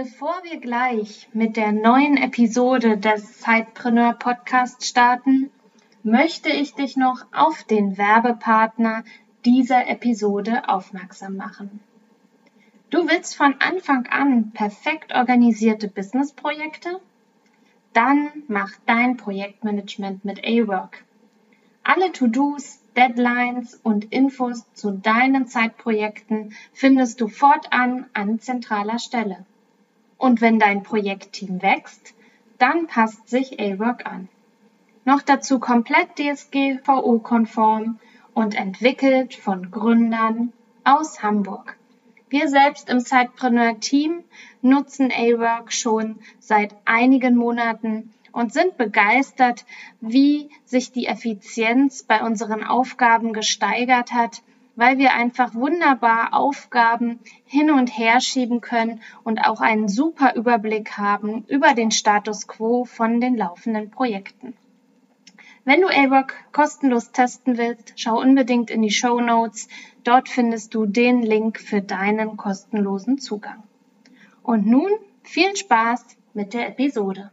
Bevor wir gleich mit der neuen Episode des Zeitpreneur Podcast starten, möchte ich dich noch auf den Werbepartner dieser Episode aufmerksam machen. Du willst von Anfang an perfekt organisierte Businessprojekte? Dann mach dein Projektmanagement mit A-Work. Alle To-Dos, Deadlines und Infos zu deinen Zeitprojekten findest du fortan an zentraler Stelle. Und wenn dein Projektteam wächst, dann passt sich A-Work an. Noch dazu komplett DSGVO-konform und entwickelt von Gründern aus Hamburg. Wir selbst im Sidepreneur-Team nutzen A-Work schon seit einigen Monaten und sind begeistert, wie sich die Effizienz bei unseren Aufgaben gesteigert hat weil wir einfach wunderbar Aufgaben hin und her schieben können und auch einen super Überblick haben über den Status quo von den laufenden Projekten. Wenn du A-Work kostenlos testen willst, schau unbedingt in die Show Notes. Dort findest du den Link für deinen kostenlosen Zugang. Und nun viel Spaß mit der Episode.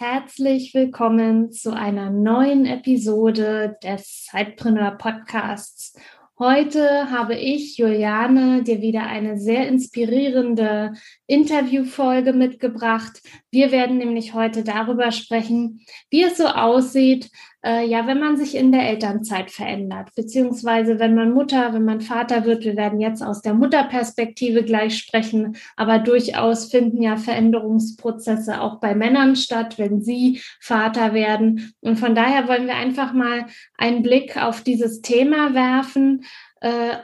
Herzlich willkommen zu einer neuen Episode des Zeitpreneur Podcasts. Heute habe ich, Juliane, dir wieder eine sehr inspirierende Interviewfolge mitgebracht. Wir werden nämlich heute darüber sprechen, wie es so aussieht, äh, ja, wenn man sich in der Elternzeit verändert, beziehungsweise wenn man Mutter, wenn man Vater wird. Wir werden jetzt aus der Mutterperspektive gleich sprechen, aber durchaus finden ja Veränderungsprozesse auch bei Männern statt, wenn sie Vater werden. Und von daher wollen wir einfach mal einen Blick auf dieses Thema werfen. Äh,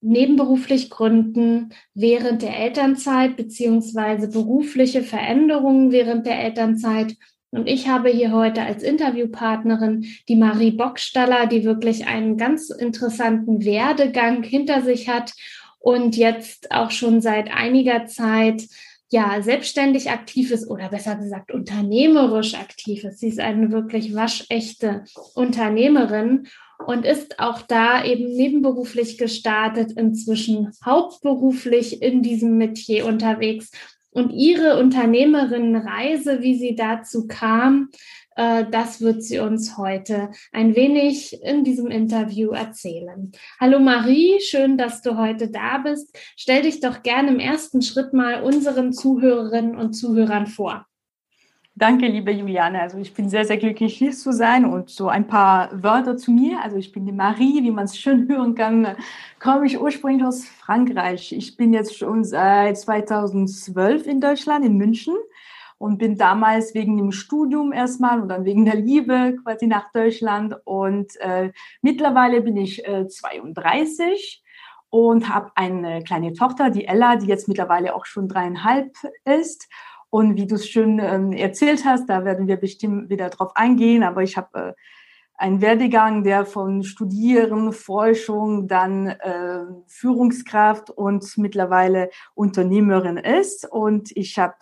nebenberuflich gründen während der Elternzeit beziehungsweise berufliche Veränderungen während der Elternzeit und ich habe hier heute als Interviewpartnerin die Marie Bockstaller, die wirklich einen ganz interessanten Werdegang hinter sich hat und jetzt auch schon seit einiger Zeit ja selbstständig aktiv ist oder besser gesagt unternehmerisch aktiv ist. Sie ist eine wirklich waschechte Unternehmerin und ist auch da eben nebenberuflich gestartet, inzwischen hauptberuflich in diesem Metier unterwegs und ihre Unternehmerinnenreise, wie sie dazu kam, äh, das wird sie uns heute ein wenig in diesem Interview erzählen. Hallo Marie, schön, dass du heute da bist. Stell dich doch gerne im ersten Schritt mal unseren Zuhörerinnen und Zuhörern vor. Danke, liebe Juliane. Also ich bin sehr, sehr glücklich, hier zu sein und so ein paar Wörter zu mir. Also ich bin die Marie, wie man es schön hören kann, komme ich ursprünglich aus Frankreich. Ich bin jetzt schon seit 2012 in Deutschland, in München und bin damals wegen dem Studium erstmal und dann wegen der Liebe quasi nach Deutschland. Und äh, mittlerweile bin ich äh, 32 und habe eine kleine Tochter, die Ella, die jetzt mittlerweile auch schon dreieinhalb ist. Und wie du es schön ähm, erzählt hast, da werden wir bestimmt wieder drauf eingehen, aber ich habe äh, einen Werdegang, der von Studieren, Forschung, dann äh, Führungskraft und mittlerweile Unternehmerin ist. Und ich habe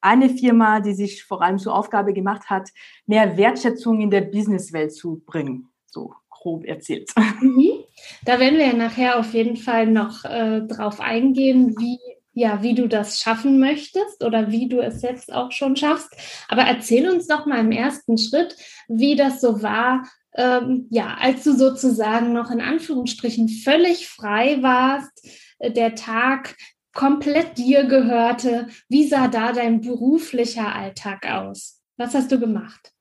eine Firma, die sich vor allem zur Aufgabe gemacht hat, mehr Wertschätzung in der Businesswelt zu bringen. So grob erzählt. Mhm. Da werden wir ja nachher auf jeden Fall noch äh, drauf eingehen, wie ja, wie du das schaffen möchtest oder wie du es jetzt auch schon schaffst. Aber erzähl uns doch mal im ersten Schritt, wie das so war, ähm, ja, als du sozusagen noch in Anführungsstrichen völlig frei warst, äh, der Tag komplett dir gehörte. Wie sah da dein beruflicher Alltag aus? Was hast du gemacht?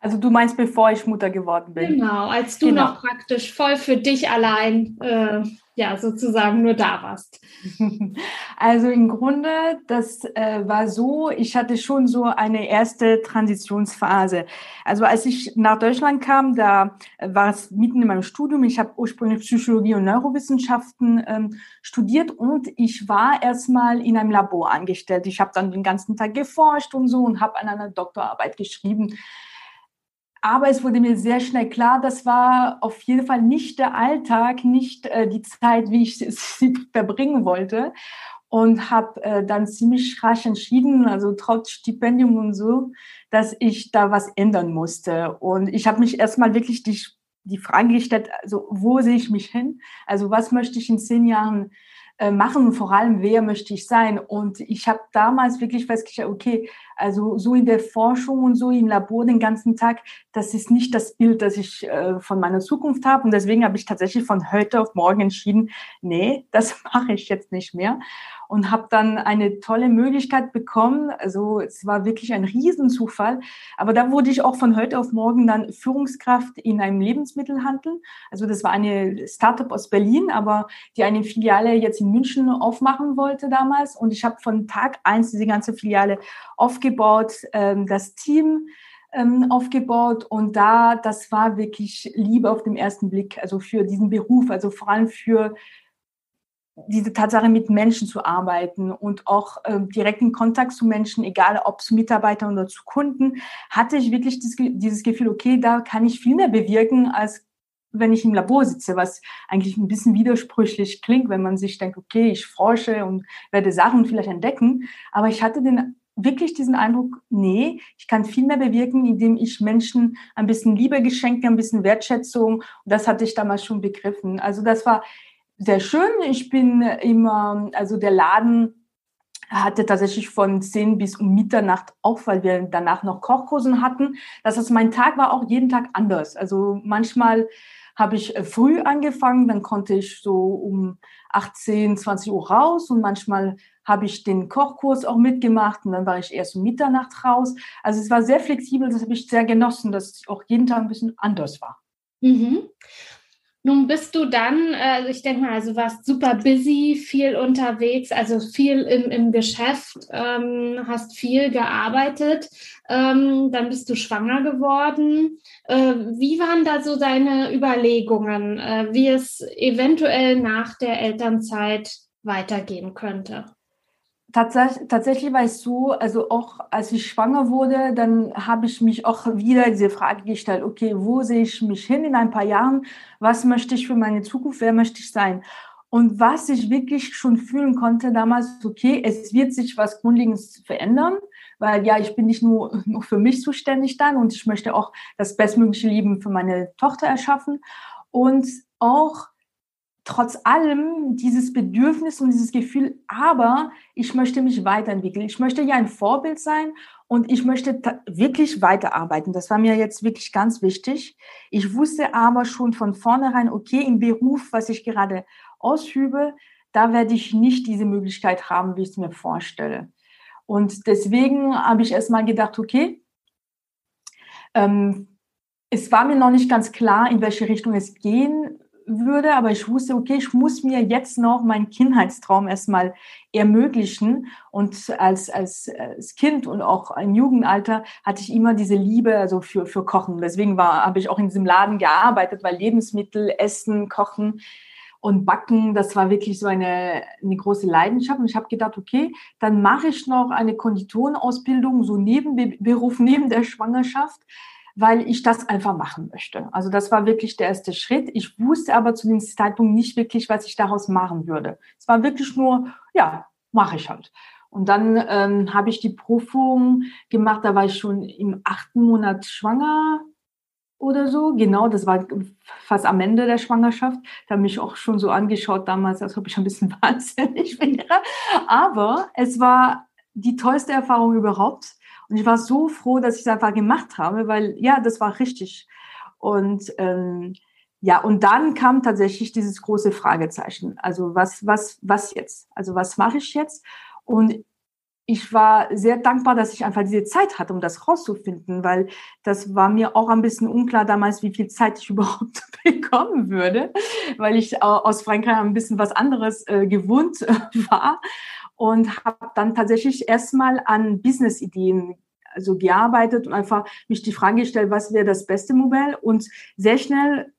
Also du meinst, bevor ich Mutter geworden bin? Genau, als du genau. noch praktisch voll für dich allein, äh, ja, sozusagen nur da warst. Also im Grunde, das äh, war so, ich hatte schon so eine erste Transitionsphase. Also als ich nach Deutschland kam, da war es mitten in meinem Studium. Ich habe ursprünglich Psychologie und Neurowissenschaften ähm, studiert und ich war erstmal in einem Labor angestellt. Ich habe dann den ganzen Tag geforscht und so und habe an einer Doktorarbeit geschrieben. Aber es wurde mir sehr schnell klar, das war auf jeden Fall nicht der Alltag, nicht äh, die Zeit, wie ich sie verbringen wollte. Und habe äh, dann ziemlich rasch entschieden, also trotz Stipendium und so, dass ich da was ändern musste. Und ich habe mich erstmal wirklich die, die Frage gestellt, also wo sehe ich mich hin? Also was möchte ich in zehn Jahren äh, machen vor allem, wer möchte ich sein? Und ich habe damals wirklich festgestellt, okay, also so in der Forschung und so im Labor den ganzen Tag, das ist nicht das Bild, das ich äh, von meiner Zukunft habe. Und deswegen habe ich tatsächlich von heute auf morgen entschieden, nee, das mache ich jetzt nicht mehr und habe dann eine tolle Möglichkeit bekommen. Also es war wirklich ein Riesenzufall. Aber da wurde ich auch von heute auf morgen dann Führungskraft in einem Lebensmittelhandel. Also das war eine Startup aus Berlin, aber die eine Filiale jetzt in München aufmachen wollte damals. Und ich habe von Tag eins diese ganze Filiale aufgebaut, ähm, das Team ähm, aufgebaut und da, das war wirklich Liebe auf den ersten Blick, also für diesen Beruf, also vor allem für diese Tatsache, mit Menschen zu arbeiten und auch äh, direkten Kontakt zu Menschen, egal ob zu Mitarbeitern oder zu Kunden, hatte ich wirklich das, dieses Gefühl, okay, da kann ich viel mehr bewirken, als wenn ich im Labor sitze, was eigentlich ein bisschen widersprüchlich klingt, wenn man sich denkt, okay, ich forsche und werde Sachen vielleicht entdecken. Aber ich hatte den wirklich diesen Eindruck, nee, ich kann viel mehr bewirken, indem ich Menschen ein bisschen Liebe geschenke, ein bisschen Wertschätzung. Und das hatte ich damals schon begriffen. Also das war sehr schön. Ich bin immer, also der Laden hatte tatsächlich von 10 bis um Mitternacht auf, weil wir danach noch Kochkursen hatten. Das heißt, mein Tag war auch jeden Tag anders. Also manchmal habe ich äh, früh angefangen, dann konnte ich so um 18, 20 Uhr raus und manchmal habe ich den Kochkurs auch mitgemacht und dann war ich erst um Mitternacht raus. Also es war sehr flexibel, das habe ich sehr genossen, dass es auch jeden Tag ein bisschen anders war. Mhm. Nun bist du dann, also ich denke mal, also warst super busy, viel unterwegs, also viel im, im Geschäft, ähm, hast viel gearbeitet, ähm, dann bist du schwanger geworden. Äh, wie waren da so deine Überlegungen, äh, wie es eventuell nach der Elternzeit weitergehen könnte? Tatsächlich, tatsächlich war es so, also auch als ich schwanger wurde, dann habe ich mich auch wieder diese Frage gestellt, okay, wo sehe ich mich hin in ein paar Jahren? Was möchte ich für meine Zukunft? Wer möchte ich sein? Und was ich wirklich schon fühlen konnte damals, okay, es wird sich was Grundlegendes verändern, weil ja, ich bin nicht nur, nur für mich zuständig dann und ich möchte auch das bestmögliche Leben für meine Tochter erschaffen und auch trotz allem dieses Bedürfnis und dieses Gefühl, aber ich möchte mich weiterentwickeln. Ich möchte ja ein Vorbild sein und ich möchte wirklich weiterarbeiten. Das war mir jetzt wirklich ganz wichtig. Ich wusste aber schon von vornherein, okay, im Beruf, was ich gerade ausübe, da werde ich nicht diese Möglichkeit haben, wie ich es mir vorstelle. Und deswegen habe ich erstmal gedacht, okay, ähm, es war mir noch nicht ganz klar, in welche Richtung es gehen würde, aber ich wusste, okay, ich muss mir jetzt noch meinen Kindheitstraum erstmal ermöglichen. Und als, als, als Kind und auch im Jugendalter hatte ich immer diese Liebe also für, für Kochen. Deswegen habe ich auch in diesem Laden gearbeitet, weil Lebensmittel, Essen, Kochen und Backen, das war wirklich so eine, eine große Leidenschaft. Und ich habe gedacht, okay, dann mache ich noch eine Konditorenausbildung, so Nebenberuf neben der Schwangerschaft weil ich das einfach machen möchte. Also das war wirklich der erste Schritt. Ich wusste aber zu dem Zeitpunkt nicht wirklich, was ich daraus machen würde. Es war wirklich nur, ja, mache ich halt. Und dann ähm, habe ich die Prüfung gemacht, da war ich schon im achten Monat schwanger oder so. Genau, das war fast am Ende der Schwangerschaft. Da habe ich auch schon so angeschaut damals, als ob ich ein bisschen wahnsinnig wäre. Aber es war die tollste Erfahrung überhaupt und ich war so froh, dass ich es einfach gemacht habe, weil ja, das war richtig. Und ähm, ja, und dann kam tatsächlich dieses große Fragezeichen. Also was, was, was jetzt? Also was mache ich jetzt? Und ich war sehr dankbar, dass ich einfach diese Zeit hatte, um das rauszufinden, weil das war mir auch ein bisschen unklar damals, wie viel Zeit ich überhaupt bekommen würde, weil ich aus Frankreich ein bisschen was anderes äh, gewohnt äh, war und habe dann tatsächlich erstmal an Business-Ideen also gearbeitet und einfach mich die Frage gestellt, was wäre das beste Modell und sehr schnell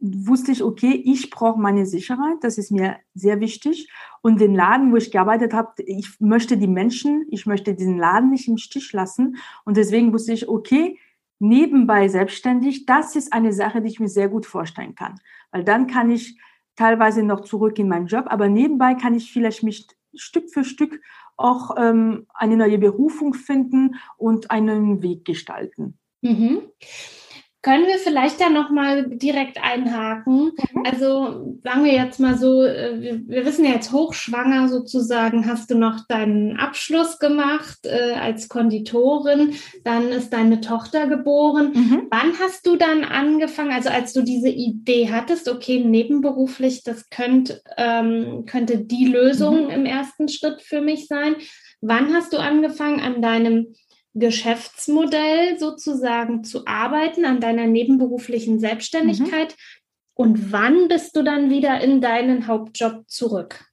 wusste ich, okay, ich brauche meine Sicherheit, das ist mir sehr wichtig. Und den Laden, wo ich gearbeitet habe, ich möchte die Menschen, ich möchte diesen Laden nicht im Stich lassen. Und deswegen wusste ich, okay, nebenbei selbstständig, das ist eine Sache, die ich mir sehr gut vorstellen kann. Weil dann kann ich teilweise noch zurück in meinen Job, aber nebenbei kann ich vielleicht mich Stück für Stück auch ähm, eine neue Berufung finden und einen Weg gestalten. Mhm. Können wir vielleicht da nochmal direkt einhaken? Mhm. Also sagen wir jetzt mal so, äh, wir, wir, wissen ja jetzt hochschwanger sozusagen, hast du noch deinen Abschluss gemacht äh, als Konditorin, dann ist deine Tochter geboren. Mhm. Wann hast du dann angefangen, also als du diese Idee hattest, okay, nebenberuflich, das könnt, ähm, könnte die Lösung mhm. im ersten Schritt für mich sein. Wann hast du angefangen, an deinem Geschäftsmodell sozusagen zu arbeiten, an deiner nebenberuflichen Selbstständigkeit? Mhm. Und wann bist du dann wieder in deinen Hauptjob zurück?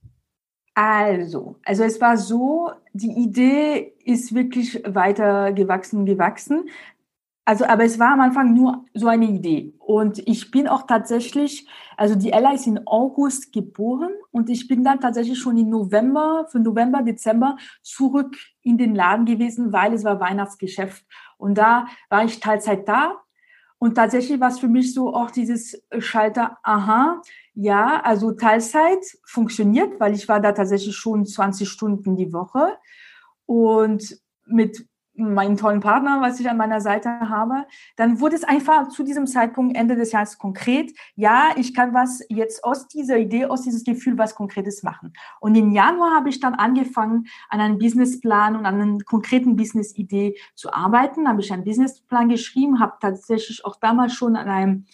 Also, also es war so, die Idee ist wirklich weiter gewachsen, gewachsen. Also, aber es war am Anfang nur so eine Idee. Und ich bin auch tatsächlich, also die Ella ist in August geboren und ich bin dann tatsächlich schon im November, für November, Dezember zurück in den Laden gewesen, weil es war Weihnachtsgeschäft. Und da war ich Teilzeit da. Und tatsächlich war es für mich so auch dieses Schalter, aha, ja, also Teilzeit funktioniert, weil ich war da tatsächlich schon 20 Stunden die Woche. Und mit meinen tollen Partner, was ich an meiner Seite habe, dann wurde es einfach zu diesem Zeitpunkt Ende des Jahres konkret. Ja, ich kann was jetzt aus dieser Idee, aus dieses Gefühl was Konkretes machen. Und im Januar habe ich dann angefangen, an einem Businessplan und an einer konkreten Business-Idee zu arbeiten. Habe ich einen Businessplan geschrieben, habe tatsächlich auch damals schon an einem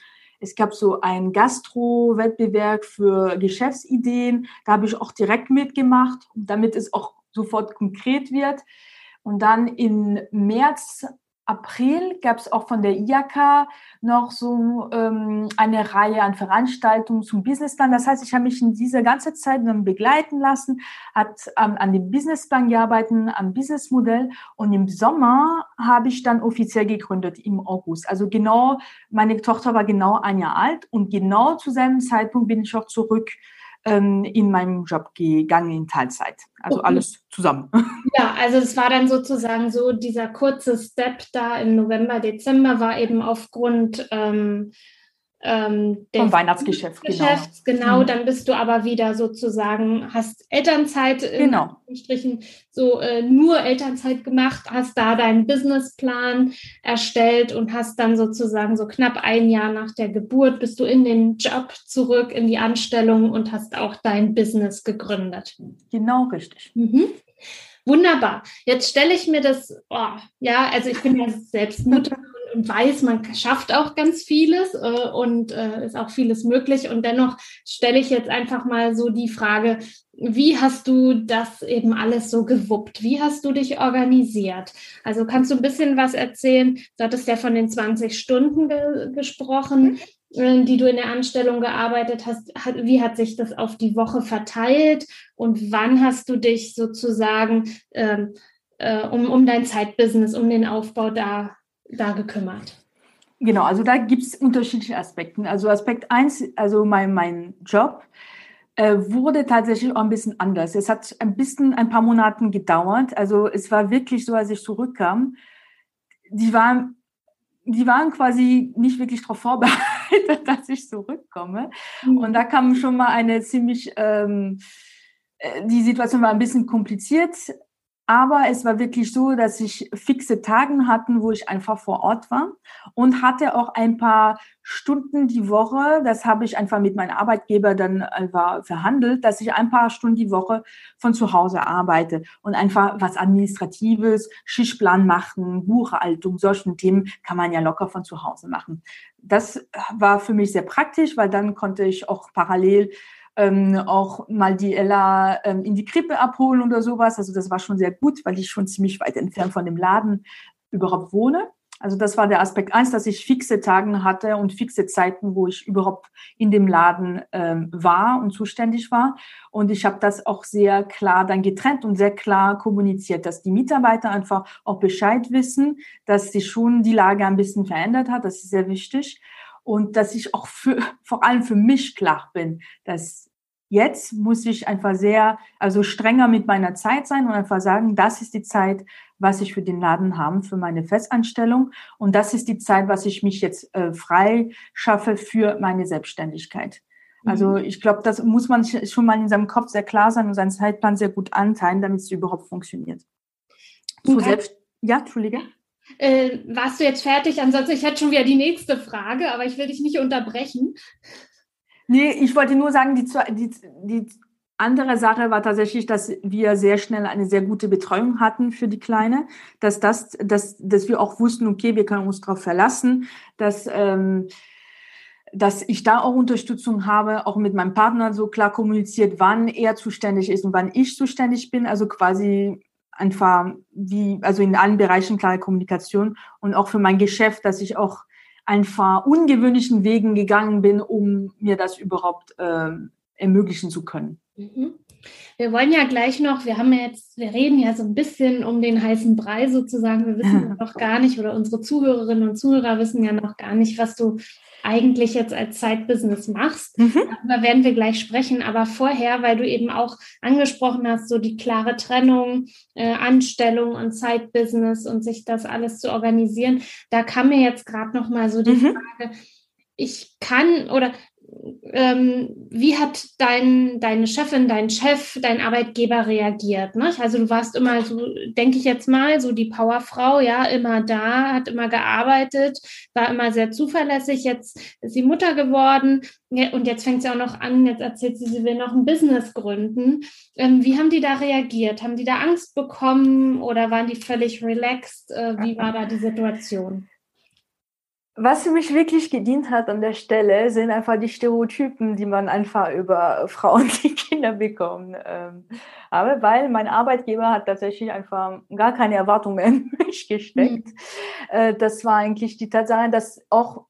es gab so einen Gastro-Wettbewerb für Geschäftsideen. Da habe ich auch direkt mitgemacht, damit es auch sofort konkret wird. Und dann im März, April gab es auch von der IAK noch so ähm, eine Reihe an Veranstaltungen zum Businessplan. Das heißt, ich habe mich in dieser ganzen Zeit dann begleiten lassen, hat ähm, an dem Businessplan gearbeitet, am Businessmodell und im Sommer habe ich dann offiziell gegründet im August. Also genau, meine Tochter war genau ein Jahr alt und genau zu seinem Zeitpunkt bin ich auch zurück ähm, in meinem Job gegangen in Teilzeit. Also okay. alles zusammen. Ja, also es war dann sozusagen so dieser kurze Step da im November, Dezember war eben aufgrund ähm, ähm, vom Weihnachtsgeschäft, genau. Geschäfts, genau. genau. Mhm. Dann bist du aber wieder sozusagen, hast Elternzeit genau. in so äh, nur Elternzeit gemacht, hast da deinen Businessplan erstellt und hast dann sozusagen so knapp ein Jahr nach der Geburt bist du in den Job zurück, in die Anstellung und hast auch dein Business gegründet. Genau, richtig. Mhm. Wunderbar. Jetzt stelle ich mir das, oh, ja, also ich bin ja selbst Mutter weiß, man schafft auch ganz vieles äh, und äh, ist auch vieles möglich. Und dennoch stelle ich jetzt einfach mal so die Frage, wie hast du das eben alles so gewuppt? Wie hast du dich organisiert? Also kannst du ein bisschen was erzählen? Du hattest ja von den 20 Stunden ge gesprochen, mhm. äh, die du in der Anstellung gearbeitet hast. Wie hat sich das auf die Woche verteilt? Und wann hast du dich sozusagen ähm, äh, um, um dein Zeitbusiness, um den Aufbau da da gekümmert? Genau, also da gibt es unterschiedliche Aspekte. Also Aspekt 1, also mein, mein Job äh, wurde tatsächlich auch ein bisschen anders. Es hat ein bisschen, ein paar Monaten gedauert. Also es war wirklich so, als ich zurückkam, die waren, die waren quasi nicht wirklich darauf vorbereitet, dass ich zurückkomme. Mhm. Und da kam schon mal eine ziemlich, ähm, äh, die Situation war ein bisschen kompliziert. Aber es war wirklich so, dass ich fixe Tagen hatten, wo ich einfach vor Ort war und hatte auch ein paar Stunden die Woche. Das habe ich einfach mit meinem Arbeitgeber dann einfach verhandelt, dass ich ein paar Stunden die Woche von zu Hause arbeite und einfach was Administratives, Schichtplan machen, Buchhaltung, solchen Themen kann man ja locker von zu Hause machen. Das war für mich sehr praktisch, weil dann konnte ich auch parallel ähm, auch mal die Ella ähm, in die Krippe abholen oder sowas. Also das war schon sehr gut, weil ich schon ziemlich weit entfernt von dem Laden überhaupt wohne. Also das war der Aspekt eins, dass ich fixe Tagen hatte und fixe Zeiten, wo ich überhaupt in dem Laden ähm, war und zuständig war. Und ich habe das auch sehr klar dann getrennt und sehr klar kommuniziert, dass die Mitarbeiter einfach auch Bescheid wissen, dass sich schon die Lage ein bisschen verändert hat. Das ist sehr wichtig. Und dass ich auch für, vor allem für mich klar bin, dass jetzt muss ich einfach sehr, also strenger mit meiner Zeit sein und einfach sagen, das ist die Zeit, was ich für den Laden habe, für meine Festanstellung. Und das ist die Zeit, was ich mich jetzt äh, frei schaffe für meine Selbstständigkeit. Also mhm. ich glaube, das muss man schon mal in seinem Kopf sehr klar sein und seinen Zeitplan sehr gut anteilen, damit es überhaupt funktioniert. So selbst ja, Entschuldige. Äh, warst du jetzt fertig? Ansonsten, ich hätte schon wieder die nächste Frage, aber ich will dich nicht unterbrechen. Nee, ich wollte nur sagen, die, die, die andere Sache war tatsächlich, dass wir sehr schnell eine sehr gute Betreuung hatten für die Kleine, dass das, dass, dass wir auch wussten, okay, wir können uns darauf verlassen, dass ähm, dass ich da auch Unterstützung habe, auch mit meinem Partner so klar kommuniziert, wann er zuständig ist und wann ich zuständig bin. Also quasi einfach wie, also in allen Bereichen klare Kommunikation und auch für mein Geschäft, dass ich auch einfach ungewöhnlichen Wegen gegangen bin, um mir das überhaupt äh, ermöglichen zu können. Mhm. Wir wollen ja gleich noch, wir haben ja jetzt, wir reden ja so ein bisschen um den heißen Brei sozusagen. Wir wissen ja noch gar nicht oder unsere Zuhörerinnen und Zuhörer wissen ja noch gar nicht, was du eigentlich jetzt als Zeitbusiness machst. Mhm. Darüber werden wir gleich sprechen. Aber vorher, weil du eben auch angesprochen hast, so die klare Trennung, äh, Anstellung und Zeitbusiness und sich das alles zu organisieren, da kam mir jetzt gerade noch mal so die mhm. Frage, ich kann oder ähm, wie hat dein, deine Chefin, dein Chef, dein Arbeitgeber reagiert? Ne? Also du warst immer so, denke ich jetzt mal, so die Powerfrau, ja, immer da, hat immer gearbeitet, war immer sehr zuverlässig. Jetzt ist sie Mutter geworden und jetzt fängt sie auch noch an, jetzt erzählt sie, sie will noch ein Business gründen. Ähm, wie haben die da reagiert? Haben die da Angst bekommen oder waren die völlig relaxed? Äh, wie war da die Situation? Was für mich wirklich gedient hat an der Stelle, sind einfach die Stereotypen, die man einfach über Frauen, die Kinder bekommen. Ähm, aber weil mein Arbeitgeber hat tatsächlich einfach gar keine Erwartung mehr in mich gesteckt. Mhm. Äh, das war eigentlich die Tatsache, dass auch,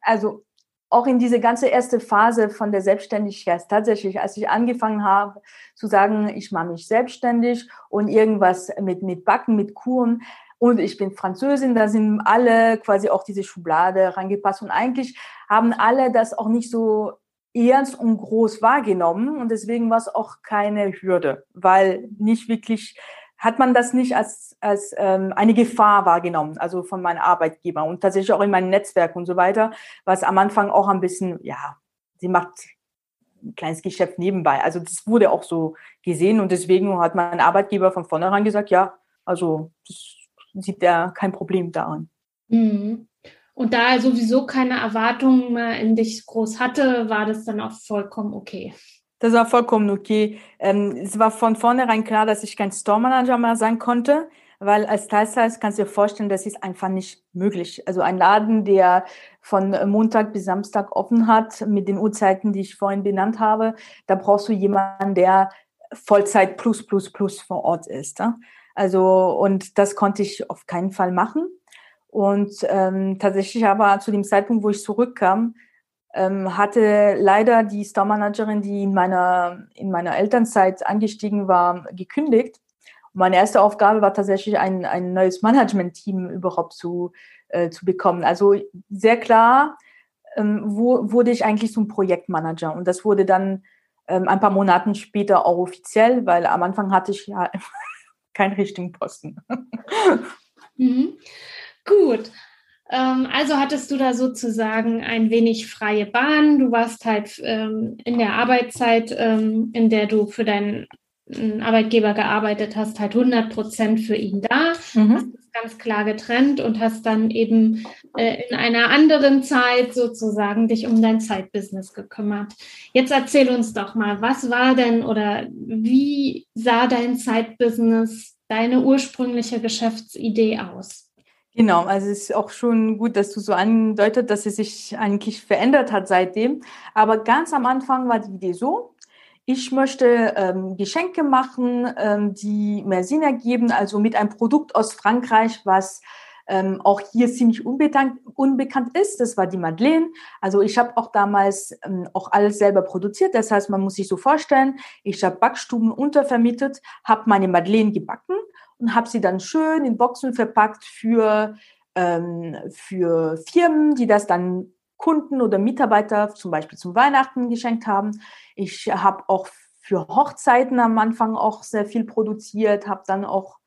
also auch in diese ganze erste Phase von der Selbstständigkeit, tatsächlich, als ich angefangen habe zu sagen, ich mache mich selbstständig und irgendwas mit, mit Backen, mit Kuren, und ich bin Französin, da sind alle quasi auch diese Schublade reingepasst. Und eigentlich haben alle das auch nicht so ernst und groß wahrgenommen. Und deswegen war es auch keine Hürde, weil nicht wirklich hat man das nicht als, als ähm, eine Gefahr wahrgenommen, also von meinen Arbeitgebern und tatsächlich auch in meinem Netzwerk und so weiter, was am Anfang auch ein bisschen, ja, sie macht ein kleines Geschäft nebenbei. Also das wurde auch so gesehen. Und deswegen hat mein Arbeitgeber von vornherein gesagt, ja, also das sieht er kein Problem daran. Mhm. Und da er sowieso keine Erwartungen mehr in dich groß hatte, war das dann auch vollkommen okay. Das war vollkommen okay. Ähm, es war von vornherein klar, dass ich kein Store Manager mehr sein konnte, weil als Teilzeit kannst du dir vorstellen, das ist einfach nicht möglich. Also ein Laden, der von Montag bis Samstag offen hat, mit den Uhrzeiten, die ich vorhin benannt habe, da brauchst du jemanden, der Vollzeit plus plus plus vor Ort ist. Ja? Also, und das konnte ich auf keinen Fall machen. Und ähm, tatsächlich aber zu dem Zeitpunkt, wo ich zurückkam, ähm, hatte leider die Store Managerin, die in meiner, in meiner Elternzeit angestiegen war, gekündigt. Meine erste Aufgabe war tatsächlich ein, ein neues Management-Team überhaupt zu, äh, zu bekommen. Also sehr klar ähm, wo, wurde ich eigentlich zum Projektmanager. Und das wurde dann ähm, ein paar Monate später auch offiziell, weil am Anfang hatte ich ja keinen richtigen Posten. Mhm. Gut. Ähm, also hattest du da sozusagen ein wenig freie Bahn. Du warst halt ähm, in der Arbeitszeit, ähm, in der du für deinen Arbeitgeber gearbeitet hast, halt 100 Prozent für ihn da. Mhm ganz klar getrennt und hast dann eben äh, in einer anderen Zeit sozusagen dich um dein Zeitbusiness gekümmert. Jetzt erzähl uns doch mal, was war denn oder wie sah dein Zeitbusiness, deine ursprüngliche Geschäftsidee aus? Genau, also es ist auch schon gut, dass du so andeutet, dass es sich eigentlich verändert hat seitdem. Aber ganz am Anfang war die Idee so, ich möchte ähm, Geschenke machen, ähm, die mehr Sinn ergeben, also mit einem Produkt aus Frankreich, was ähm, auch hier ziemlich unbekannt, unbekannt ist. Das war die Madeleine. Also ich habe auch damals ähm, auch alles selber produziert. Das heißt, man muss sich so vorstellen, ich habe Backstuben untervermietet, habe meine Madeleine gebacken und habe sie dann schön in Boxen verpackt für, ähm, für Firmen, die das dann Kunden oder Mitarbeiter zum Beispiel zum Weihnachten geschenkt haben. Ich habe auch für Hochzeiten am Anfang auch sehr viel produziert, habe dann auch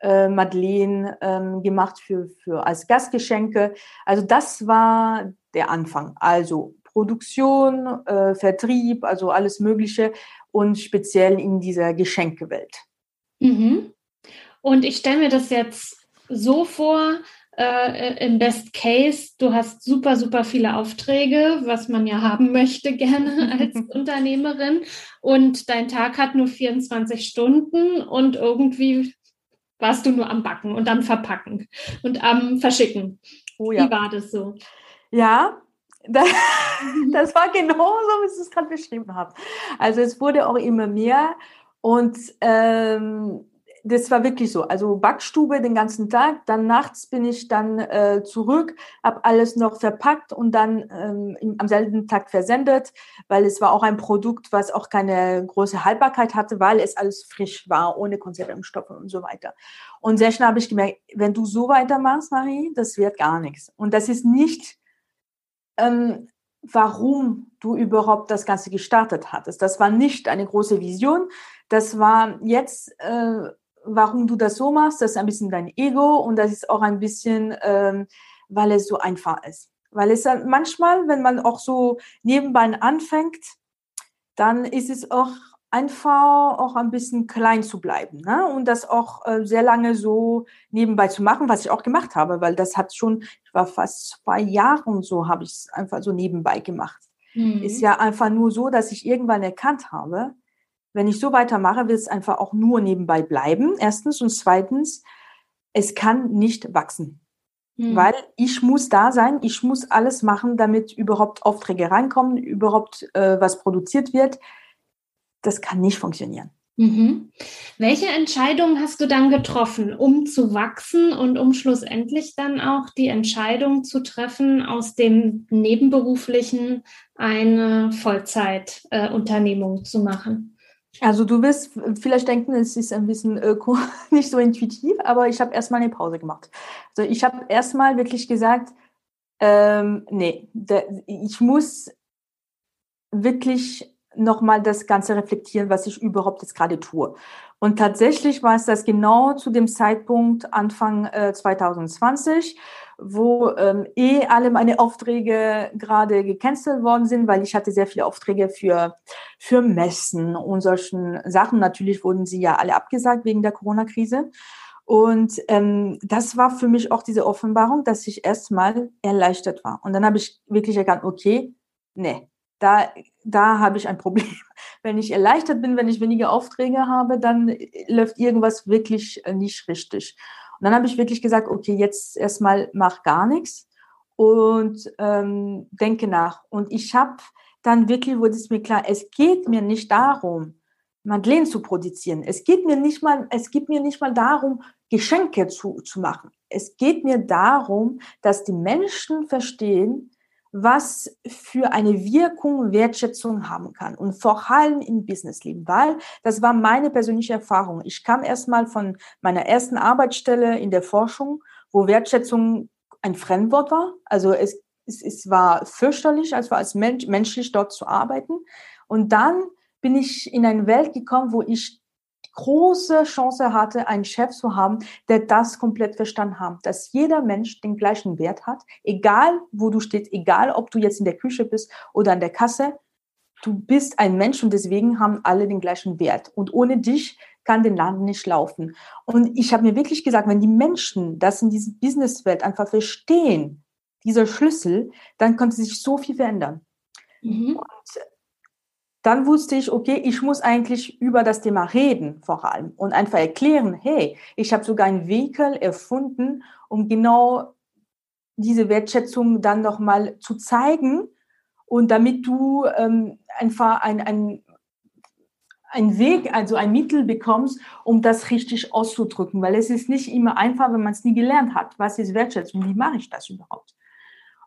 äh, Madeleine ähm, gemacht für, für als Gastgeschenke. Also das war der Anfang. Also Produktion, äh, Vertrieb, also alles Mögliche und speziell in dieser Geschenkewelt. Mhm. Und ich stelle mir das jetzt so vor, äh, im Best Case, du hast super, super viele Aufträge, was man ja haben möchte gerne als Unternehmerin. Und dein Tag hat nur 24 Stunden und irgendwie warst du nur am Backen und am Verpacken und am Verschicken. Oh ja. Wie war das so? Ja, das, das war genau so, wie du es gerade beschrieben hast. Also es wurde auch immer mehr und ähm, das war wirklich so. Also Backstube den ganzen Tag, dann nachts bin ich dann äh, zurück, habe alles noch verpackt und dann ähm, am selben Tag versendet, weil es war auch ein Produkt, was auch keine große Haltbarkeit hatte, weil es alles frisch war, ohne Konservierungsstoffe und so weiter. Und sehr schnell habe ich gemerkt, wenn du so weitermachst, Marie, das wird gar nichts. Und das ist nicht, ähm, warum du überhaupt das Ganze gestartet hattest. Das war nicht eine große Vision. Das war jetzt äh, warum du das so machst, das ist ein bisschen dein Ego und das ist auch ein bisschen, ähm, weil es so einfach ist. Weil es manchmal, wenn man auch so nebenbei anfängt, dann ist es auch einfach auch ein bisschen klein zu bleiben ne? und das auch äh, sehr lange so nebenbei zu machen, was ich auch gemacht habe, weil das hat schon, ich war fast zwei Jahre und so, habe ich es einfach so nebenbei gemacht. Mhm. Ist ja einfach nur so, dass ich irgendwann erkannt habe, wenn ich so weitermache, wird es einfach auch nur nebenbei bleiben. Erstens und zweitens, es kann nicht wachsen. Hm. Weil ich muss da sein, ich muss alles machen, damit überhaupt Aufträge reinkommen, überhaupt äh, was produziert wird. Das kann nicht funktionieren. Mhm. Welche Entscheidung hast du dann getroffen, um zu wachsen und um schlussendlich dann auch die Entscheidung zu treffen, aus dem Nebenberuflichen eine Vollzeitunternehmung äh, zu machen? Also du wirst vielleicht denken, es ist ein bisschen äh, nicht so intuitiv, aber ich habe erstmal eine Pause gemacht. Also ich habe erstmal wirklich gesagt, ähm, nee, der, ich muss wirklich nochmal das Ganze reflektieren, was ich überhaupt jetzt gerade tue. Und tatsächlich war es das genau zu dem Zeitpunkt Anfang äh, 2020, wo ähm, eh alle meine Aufträge gerade gecancelt worden sind, weil ich hatte sehr viele Aufträge für, für Messen und solchen Sachen. Natürlich wurden sie ja alle abgesagt wegen der Corona-Krise. Und ähm, das war für mich auch diese Offenbarung, dass ich erstmal erleichtert war. Und dann habe ich wirklich erkannt, okay, nee, da, da habe ich ein Problem. Wenn ich erleichtert bin, wenn ich weniger Aufträge habe, dann läuft irgendwas wirklich nicht richtig. Und dann habe ich wirklich gesagt, okay, jetzt erstmal mach gar nichts und ähm, denke nach. Und ich habe dann wirklich, wurde es mir klar, es geht mir nicht darum, Madeleine zu produzieren. Es geht mir nicht mal, es geht mir nicht mal darum, Geschenke zu, zu machen. Es geht mir darum, dass die Menschen verstehen, was für eine Wirkung Wertschätzung haben kann und vor allem im Businessleben, weil das war meine persönliche Erfahrung. Ich kam erstmal von meiner ersten Arbeitsstelle in der Forschung, wo Wertschätzung ein Fremdwort war. Also es, es, es war fürchterlich, als war als Mensch, menschlich dort zu arbeiten. Und dann bin ich in eine Welt gekommen, wo ich große Chance hatte, einen Chef zu haben, der das komplett verstanden hat, dass jeder Mensch den gleichen Wert hat, egal wo du stehst, egal ob du jetzt in der Küche bist oder an der Kasse, du bist ein Mensch und deswegen haben alle den gleichen Wert. Und ohne dich kann den Laden nicht laufen. Und ich habe mir wirklich gesagt, wenn die Menschen das in dieser Businesswelt einfach verstehen, dieser Schlüssel, dann könnte sich so viel verändern. Mhm. Und dann wusste ich, okay, ich muss eigentlich über das Thema reden vor allem und einfach erklären, hey, ich habe sogar ein Vehikel erfunden, um genau diese Wertschätzung dann nochmal zu zeigen und damit du ähm, einfach ein, ein einen Weg, also ein Mittel bekommst, um das richtig auszudrücken, weil es ist nicht immer einfach, wenn man es nie gelernt hat. Was ist Wertschätzung? Wie mache ich das überhaupt?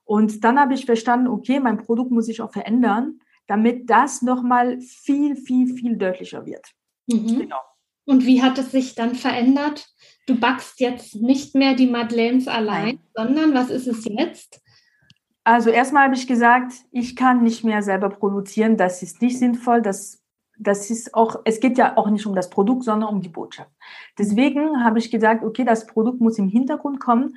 Und dann habe ich verstanden, okay, mein Produkt muss sich auch verändern, damit das nochmal viel, viel, viel deutlicher wird. Mhm. Genau. Und wie hat es sich dann verändert? Du backst jetzt nicht mehr die Madeleines allein, Nein. sondern was ist es jetzt? Also erstmal habe ich gesagt, ich kann nicht mehr selber produzieren, das ist nicht sinnvoll, das das ist auch, es geht ja auch nicht um das Produkt, sondern um die Botschaft. Deswegen habe ich gesagt, okay, das Produkt muss im Hintergrund kommen.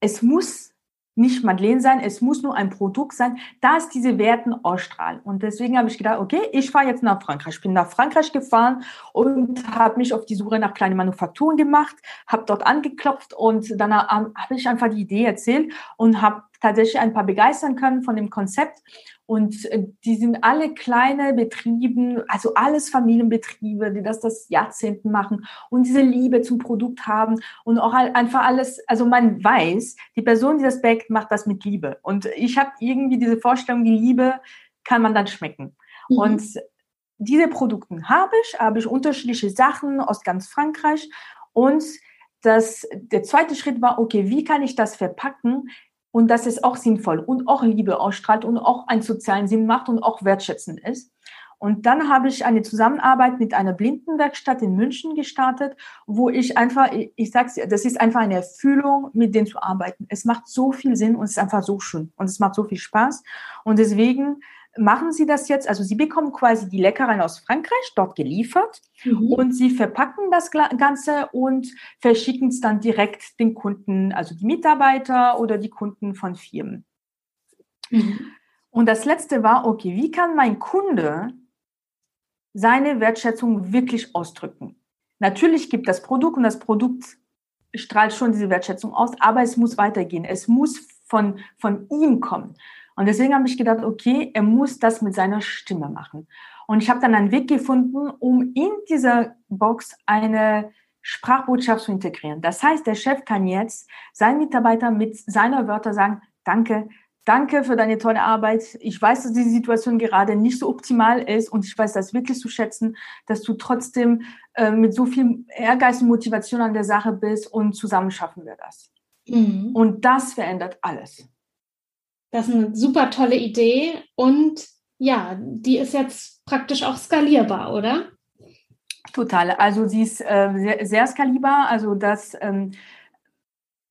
Es muss nicht Madeleine sein, es muss nur ein Produkt sein, das diese Werten ausstrahlen. Und deswegen habe ich gedacht, okay, ich fahre jetzt nach Frankreich. Ich bin nach Frankreich gefahren und habe mich auf die Suche nach kleinen Manufakturen gemacht, habe dort angeklopft und dann habe ich einfach die Idee erzählt und habe tatsächlich ein paar begeistern können von dem Konzept. Und äh, die sind alle kleine Betriebe, also alles Familienbetriebe, die das das Jahrzehnten machen und diese Liebe zum Produkt haben und auch einfach alles, also man weiß, die Person, die das backt, macht das mit Liebe. Und ich habe irgendwie diese Vorstellung, die Liebe kann man dann schmecken. Mhm. Und diese Produkte habe ich, habe ich unterschiedliche Sachen aus ganz Frankreich und das, der zweite Schritt war, okay, wie kann ich das verpacken, und dass es auch sinnvoll und auch Liebe ausstrahlt und auch einen sozialen Sinn macht und auch wertschätzend ist. Und dann habe ich eine Zusammenarbeit mit einer Blindenwerkstatt in München gestartet, wo ich einfach, ich sag's dir, das ist einfach eine Erfüllung, mit denen zu arbeiten. Es macht so viel Sinn und es ist einfach so schön und es macht so viel Spaß. Und deswegen machen Sie das jetzt, also Sie bekommen quasi die Leckereien aus Frankreich dort geliefert mhm. und Sie verpacken das Ganze und verschicken es dann direkt den Kunden, also die Mitarbeiter oder die Kunden von Firmen. Mhm. Und das letzte war, okay, wie kann mein Kunde seine Wertschätzung wirklich ausdrücken? Natürlich gibt das Produkt und das Produkt strahlt schon diese Wertschätzung aus, aber es muss weitergehen. Es muss von, von ihm kommen. Und deswegen habe ich gedacht, okay, er muss das mit seiner Stimme machen. Und ich habe dann einen Weg gefunden, um in dieser Box eine Sprachbotschaft zu integrieren. Das heißt, der Chef kann jetzt seinen Mitarbeiter mit seiner Wörter sagen, danke, danke für deine tolle Arbeit. Ich weiß, dass die Situation gerade nicht so optimal ist und ich weiß das wirklich zu schätzen, dass du trotzdem äh, mit so viel Ehrgeiz und Motivation an der Sache bist und zusammen schaffen wir das. Mhm. Und das verändert alles. Das ist eine super tolle Idee und ja, die ist jetzt praktisch auch skalierbar, oder? Total. Also sie ist äh, sehr, sehr, skalierbar. Also das ähm,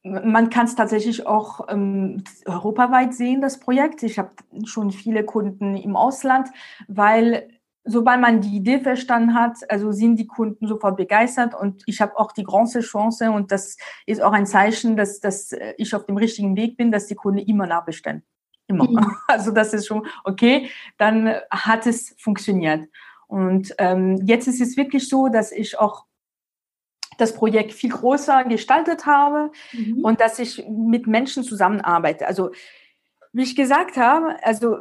man kann es tatsächlich auch ähm, europaweit sehen, das Projekt. Ich habe schon viele Kunden im Ausland, weil sobald man die Idee verstanden hat, also sind die Kunden sofort begeistert und ich habe auch die große Chance und das ist auch ein Zeichen, dass, dass ich auf dem richtigen Weg bin, dass die Kunden immer nachbestellen. Immer. Mhm. Also das ist schon okay, dann hat es funktioniert. Und ähm, jetzt ist es wirklich so, dass ich auch das Projekt viel größer gestaltet habe mhm. und dass ich mit Menschen zusammenarbeite. Also wie ich gesagt habe, also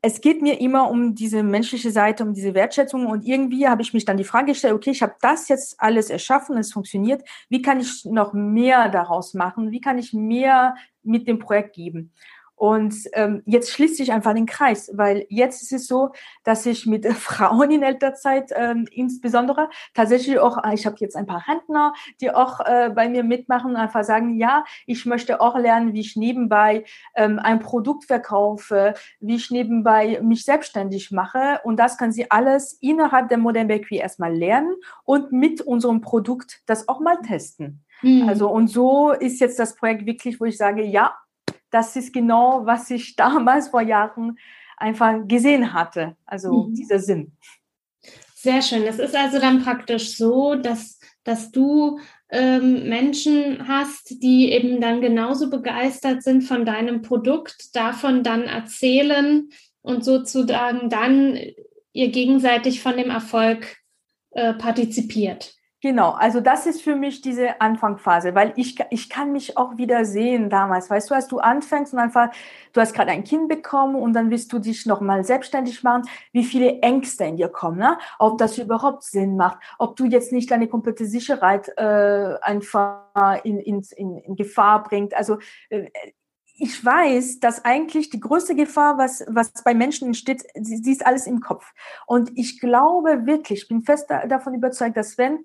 es geht mir immer um diese menschliche Seite, um diese Wertschätzung und irgendwie habe ich mich dann die Frage gestellt, okay, ich habe das jetzt alles erschaffen, es funktioniert, wie kann ich noch mehr daraus machen, wie kann ich mehr mit dem Projekt geben? Und ähm, jetzt schließt sich einfach den Kreis, weil jetzt ist es so, dass ich mit Frauen in Elternzeit ähm, insbesondere tatsächlich auch, äh, ich habe jetzt ein paar Rentner, die auch äh, bei mir mitmachen und einfach sagen, ja, ich möchte auch lernen, wie ich nebenbei ähm, ein Produkt verkaufe, wie ich nebenbei mich selbstständig mache. Und das können sie alles innerhalb der Modern Bakery erstmal lernen und mit unserem Produkt das auch mal testen. Mhm. Also und so ist jetzt das Projekt wirklich, wo ich sage, ja, das ist genau, was ich damals vor Jahren einfach gesehen hatte. Also mhm. dieser Sinn. Sehr schön. Das ist also dann praktisch so, dass, dass du ähm, Menschen hast, die eben dann genauso begeistert sind von deinem Produkt, davon dann erzählen und sozusagen dann ihr gegenseitig von dem Erfolg äh, partizipiert. Genau, also das ist für mich diese Anfangsphase, weil ich, ich kann mich auch wieder sehen damals. Weißt du, als du anfängst und einfach, du hast gerade ein Kind bekommen und dann willst du dich nochmal selbstständig machen, wie viele Ängste in dir kommen, ne? ob das überhaupt Sinn macht, ob du jetzt nicht deine komplette Sicherheit äh, einfach in, in, in, in Gefahr bringt. Also äh, ich weiß, dass eigentlich die größte Gefahr, was, was bei Menschen entsteht, sie, sie ist alles im Kopf. Und ich glaube wirklich, ich bin fest davon überzeugt, dass wenn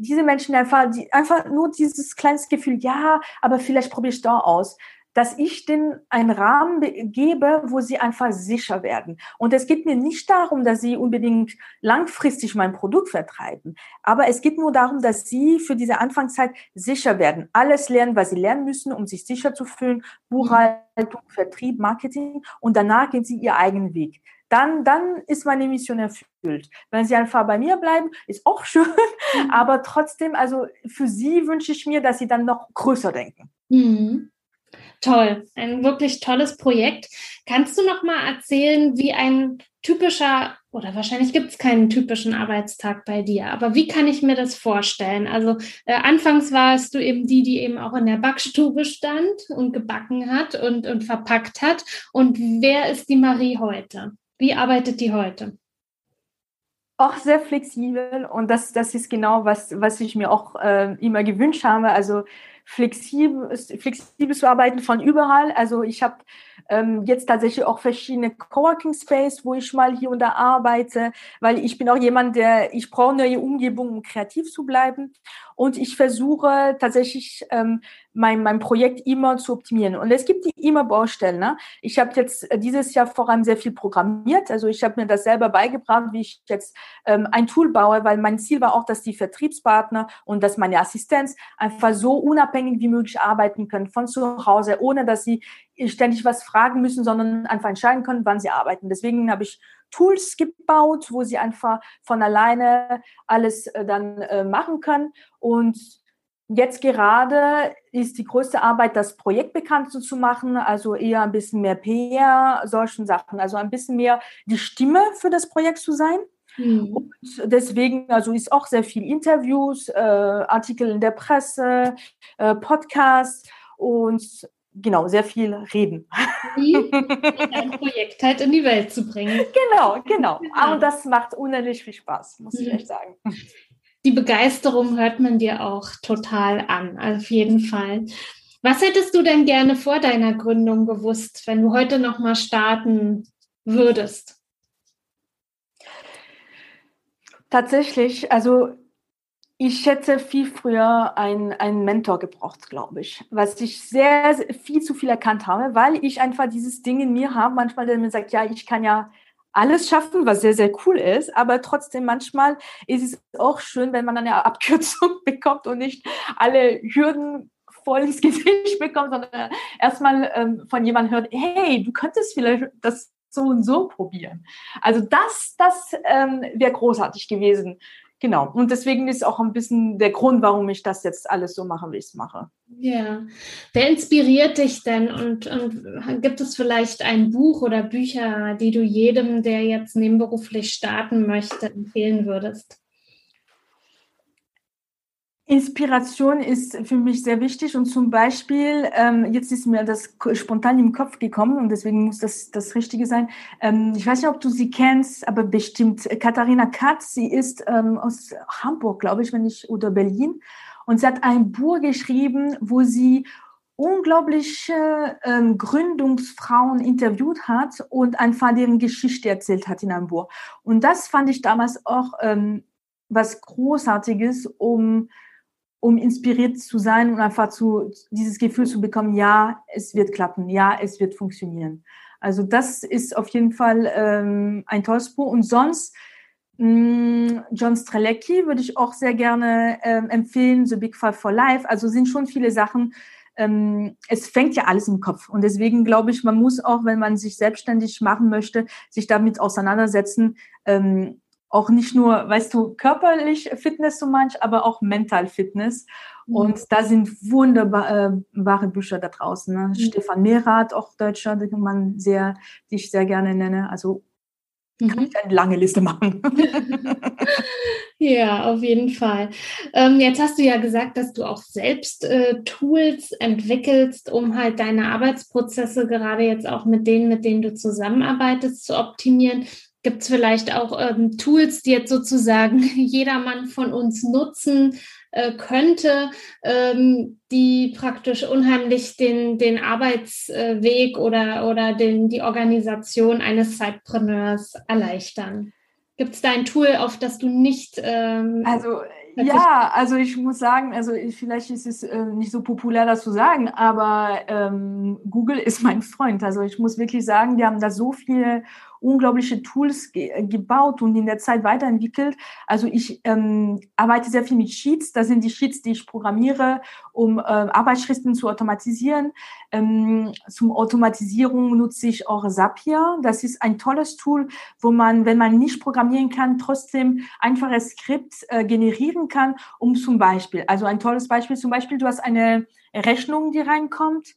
diese Menschen einfach, die, einfach nur dieses kleines Gefühl, ja, aber vielleicht probiere ich da aus, dass ich denen einen Rahmen gebe, wo sie einfach sicher werden. Und es geht mir nicht darum, dass sie unbedingt langfristig mein Produkt vertreiben, aber es geht nur darum, dass sie für diese Anfangszeit sicher werden. Alles lernen, was sie lernen müssen, um sich sicher zu fühlen, Buchhaltung, Vertrieb, Marketing und danach gehen sie ihr eigenen Weg. Dann, dann ist meine Mission erfüllt. Wenn sie einfach bei mir bleiben, ist auch schön, mhm. aber trotzdem, also für sie wünsche ich mir, dass sie dann noch größer denken. Mhm. Toll, ein wirklich tolles Projekt. Kannst du noch mal erzählen, wie ein typischer oder wahrscheinlich gibt es keinen typischen Arbeitstag bei dir, aber wie kann ich mir das vorstellen? Also äh, anfangs warst du eben die, die eben auch in der Backstube stand und gebacken hat und, und verpackt hat. Und wer ist die Marie heute? Wie arbeitet die heute? Auch sehr flexibel und das, das ist genau, was, was ich mir auch äh, immer gewünscht habe. Also flexibel, flexibel zu arbeiten von überall. Also ich habe ähm, jetzt tatsächlich auch verschiedene Coworking Space, wo ich mal hier und da arbeite, weil ich bin auch jemand, der, ich brauche neue Umgebung, um kreativ zu bleiben. Und ich versuche tatsächlich ähm, mein, mein Projekt immer zu optimieren. Und es gibt die immer Baustellen. Ne? Ich habe jetzt äh, dieses Jahr vor allem sehr viel programmiert. Also ich habe mir das selber beigebracht, wie ich jetzt ähm, ein Tool baue, weil mein Ziel war auch, dass die Vertriebspartner und dass meine Assistenz einfach so unabhängig wie möglich arbeiten können von zu Hause, ohne dass sie ständig was fragen müssen, sondern einfach entscheiden können, wann sie arbeiten. Deswegen habe ich Tools gebaut, wo sie einfach von alleine alles äh, dann äh, machen können. Und jetzt gerade ist die größte Arbeit, das Projekt bekannt zu machen, also eher ein bisschen mehr PR, solchen Sachen, also ein bisschen mehr die Stimme für das Projekt zu sein. Mhm. Und deswegen, also ist auch sehr viel Interviews, äh, Artikel in der Presse, äh, Podcasts und genau, sehr viel reden. ein Projekt halt in die Welt zu bringen. Genau, genau. genau. Aber das macht unendlich viel Spaß, muss mhm. ich echt sagen. Die Begeisterung hört man dir auch total an, auf jeden Fall. Was hättest du denn gerne vor deiner Gründung gewusst, wenn du heute noch mal starten würdest? Tatsächlich, also ich hätte viel früher einen, einen Mentor gebraucht, glaube ich, was ich sehr, viel zu viel erkannt habe, weil ich einfach dieses Ding in mir habe, manchmal, der mir sagt, ja, ich kann ja alles schaffen, was sehr, sehr cool ist, aber trotzdem manchmal ist es auch schön, wenn man eine Abkürzung bekommt und nicht alle Hürden voll ins Gesicht bekommt, sondern erstmal ähm, von jemandem hört, hey, du könntest vielleicht das so und so probieren. Also das, das ähm, wäre großartig gewesen. Genau. Und deswegen ist auch ein bisschen der Grund, warum ich das jetzt alles so mache, wie ich es mache. Ja. Wer inspiriert dich denn? Und, und gibt es vielleicht ein Buch oder Bücher, die du jedem, der jetzt nebenberuflich starten möchte, empfehlen würdest? Inspiration ist für mich sehr wichtig und zum Beispiel, ähm, jetzt ist mir das spontan im Kopf gekommen und deswegen muss das das Richtige sein. Ähm, ich weiß nicht, ob du sie kennst, aber bestimmt Katharina Katz, sie ist ähm, aus Hamburg, glaube ich, wenn ich, oder Berlin und sie hat ein Buch geschrieben, wo sie unglaubliche ähm, Gründungsfrauen interviewt hat und einfach deren Geschichte erzählt hat in einem Buch. Und das fand ich damals auch ähm, was Großartiges, um um inspiriert zu sein und einfach zu dieses Gefühl zu bekommen, ja, es wird klappen, ja, es wird funktionieren. Also das ist auf jeden Fall ähm, ein tolles Buch. Und sonst mh, mm, John Strelecki würde ich auch sehr gerne ähm, empfehlen, The Big Five for Life. Also sind schon viele Sachen. Ähm, es fängt ja alles im Kopf. Und deswegen glaube ich, man muss auch, wenn man sich selbstständig machen möchte, sich damit auseinandersetzen. Auch nicht nur, weißt du, körperlich Fitness so manch, aber auch mental Fitness. Mhm. Und da sind wunderbare äh, Bücher da draußen. Ne? Mhm. Stefan Mehrath, auch Deutscher, den man sehr, die ich sehr gerne nenne. Also kann mhm. ich eine lange Liste machen. ja, auf jeden Fall. Ähm, jetzt hast du ja gesagt, dass du auch selbst äh, Tools entwickelst, um halt deine Arbeitsprozesse gerade jetzt auch mit denen, mit denen du zusammenarbeitest, zu optimieren. Gibt es vielleicht auch ähm, Tools, die jetzt sozusagen jedermann von uns nutzen äh, könnte, ähm, die praktisch unheimlich den, den Arbeitsweg oder, oder den, die Organisation eines Zeitpreneurs erleichtern? Gibt es da ein Tool, auf das du nicht ähm, also ja, also ich muss sagen, also ich, vielleicht ist es äh, nicht so populär, das zu sagen, aber ähm, Google ist mein Freund. Also ich muss wirklich sagen, die haben da so viele unglaubliche Tools ge gebaut und in der Zeit weiterentwickelt. Also ich ähm, arbeite sehr viel mit Sheets. Das sind die Sheets, die ich programmiere, um äh, Arbeitsschriften zu automatisieren. Ähm, zum Automatisierung nutze ich auch Zapier. Das ist ein tolles Tool, wo man, wenn man nicht programmieren kann, trotzdem einfaches Skript äh, generieren kann, um zum Beispiel, also ein tolles Beispiel, zum Beispiel, du hast eine Rechnung, die reinkommt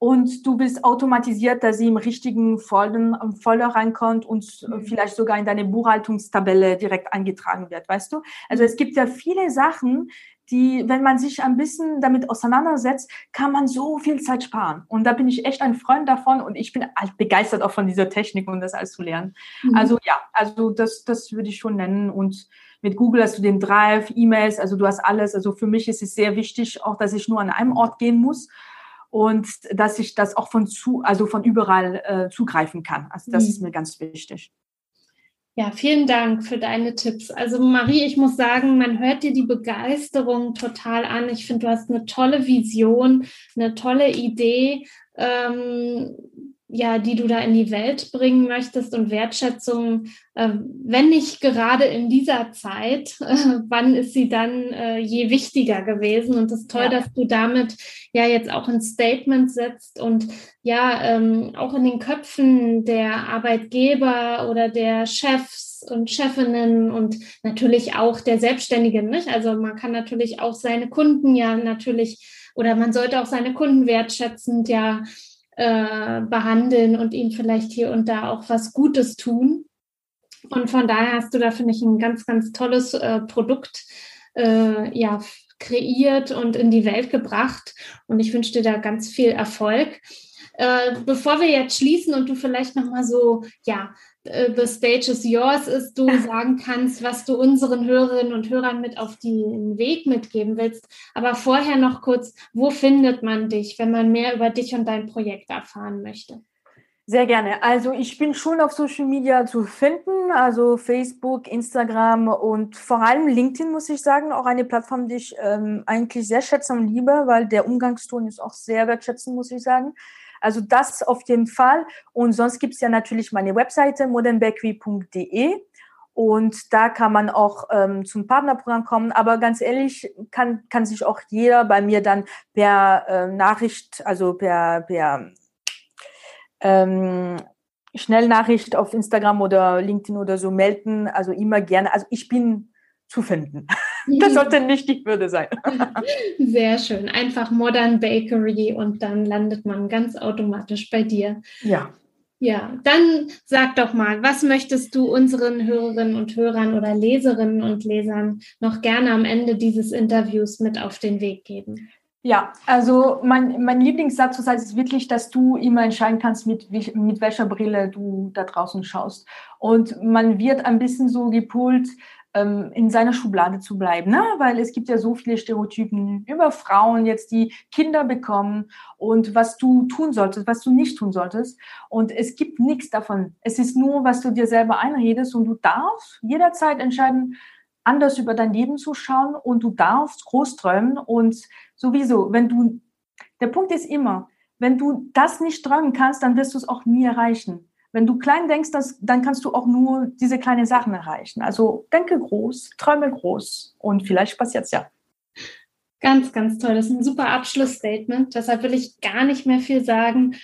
und du willst automatisiert, dass sie im richtigen Folder, Folder reinkommt und mhm. vielleicht sogar in deine Buchhaltungstabelle direkt eingetragen wird, weißt du? Also es gibt ja viele Sachen, die, wenn man sich ein bisschen damit auseinandersetzt, kann man so viel Zeit sparen. Und da bin ich echt ein Freund davon und ich bin halt begeistert auch von dieser Technik und das alles zu lernen. Mhm. Also ja, also das, das würde ich schon nennen und mit Google hast du den Drive, E-Mails, also du hast alles. Also für mich ist es sehr wichtig, auch dass ich nur an einem Ort gehen muss und dass ich das auch von zu, also von überall äh, zugreifen kann. Also das mhm. ist mir ganz wichtig. Ja, vielen Dank für deine Tipps. Also Marie, ich muss sagen, man hört dir die Begeisterung total an. Ich finde, du hast eine tolle Vision, eine tolle Idee. Ähm, ja, die du da in die Welt bringen möchtest und Wertschätzung, äh, wenn nicht gerade in dieser Zeit, äh, wann ist sie dann äh, je wichtiger gewesen? Und es ist toll, ja. dass du damit ja jetzt auch ein Statement setzt und ja ähm, auch in den Köpfen der Arbeitgeber oder der Chefs und Chefinnen und natürlich auch der Selbstständigen, nicht? Also man kann natürlich auch seine Kunden ja natürlich oder man sollte auch seine Kunden wertschätzend ja äh, behandeln und ihnen vielleicht hier und da auch was Gutes tun. Und von daher hast du da, finde ich, ein ganz, ganz tolles äh, Produkt äh, ja, kreiert und in die Welt gebracht. Und ich wünsche dir da ganz viel Erfolg. Äh, bevor wir jetzt schließen und du vielleicht nochmal so, ja, the stage is yours ist, du sagen kannst, was du unseren Hörerinnen und Hörern mit auf den Weg mitgeben willst. Aber vorher noch kurz, wo findet man dich, wenn man mehr über dich und dein Projekt erfahren möchte? Sehr gerne. Also ich bin schon auf Social Media zu finden, also Facebook, Instagram und vor allem LinkedIn, muss ich sagen, auch eine Plattform, die ich ähm, eigentlich sehr schätze und liebe, weil der Umgangston ist auch sehr wertschätzend, muss ich sagen. Also das auf jeden Fall. Und sonst gibt es ja natürlich meine Webseite modernbakery.de. Und da kann man auch ähm, zum Partnerprogramm kommen. Aber ganz ehrlich, kann, kann sich auch jeder bei mir dann per äh, Nachricht, also per, per ähm, Schnellnachricht auf Instagram oder LinkedIn oder so melden. Also immer gerne. Also ich bin zu finden. Das sollte nicht die Würde sein. Sehr schön. Einfach Modern Bakery und dann landet man ganz automatisch bei dir. Ja. Ja, dann sag doch mal, was möchtest du unseren Hörerinnen und Hörern oder Leserinnen und Lesern noch gerne am Ende dieses Interviews mit auf den Weg geben? Ja, also mein, mein Lieblingssatz ist wirklich, dass du immer entscheiden kannst, mit, mit welcher Brille du da draußen schaust. Und man wird ein bisschen so gepult, ähm, in seiner Schublade zu bleiben, ne? weil es gibt ja so viele Stereotypen über Frauen jetzt, die Kinder bekommen und was du tun solltest, was du nicht tun solltest. Und es gibt nichts davon. Es ist nur, was du dir selber einredest und du darfst jederzeit entscheiden, anders über dein Leben zu schauen und du darfst groß träumen und sowieso, wenn du, der Punkt ist immer, wenn du das nicht träumen kannst, dann wirst du es auch nie erreichen. Wenn du klein denkst, das, dann kannst du auch nur diese kleinen Sachen erreichen. Also denke groß, träume groß und vielleicht passiert es ja. Ganz, ganz toll. Das ist ein super Abschlussstatement. Deshalb will ich gar nicht mehr viel sagen.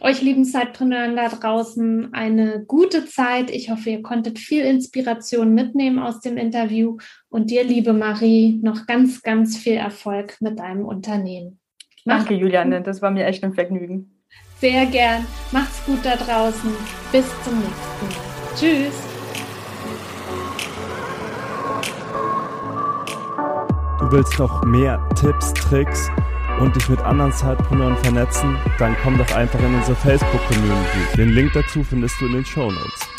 Euch lieben Zeitpreneuren da draußen eine gute Zeit. Ich hoffe, ihr konntet viel Inspiration mitnehmen aus dem Interview. Und dir, liebe Marie, noch ganz, ganz viel Erfolg mit deinem Unternehmen. Danke, Juliane. Das war mir echt ein Vergnügen. Sehr gern. Macht's gut da draußen. Bis zum nächsten Mal. Tschüss. Du willst noch mehr Tipps, Tricks und dich mit anderen Zeitpreneuren vernetzen? Dann komm doch einfach in unsere Facebook-Community. Den Link dazu findest du in den Show Notes.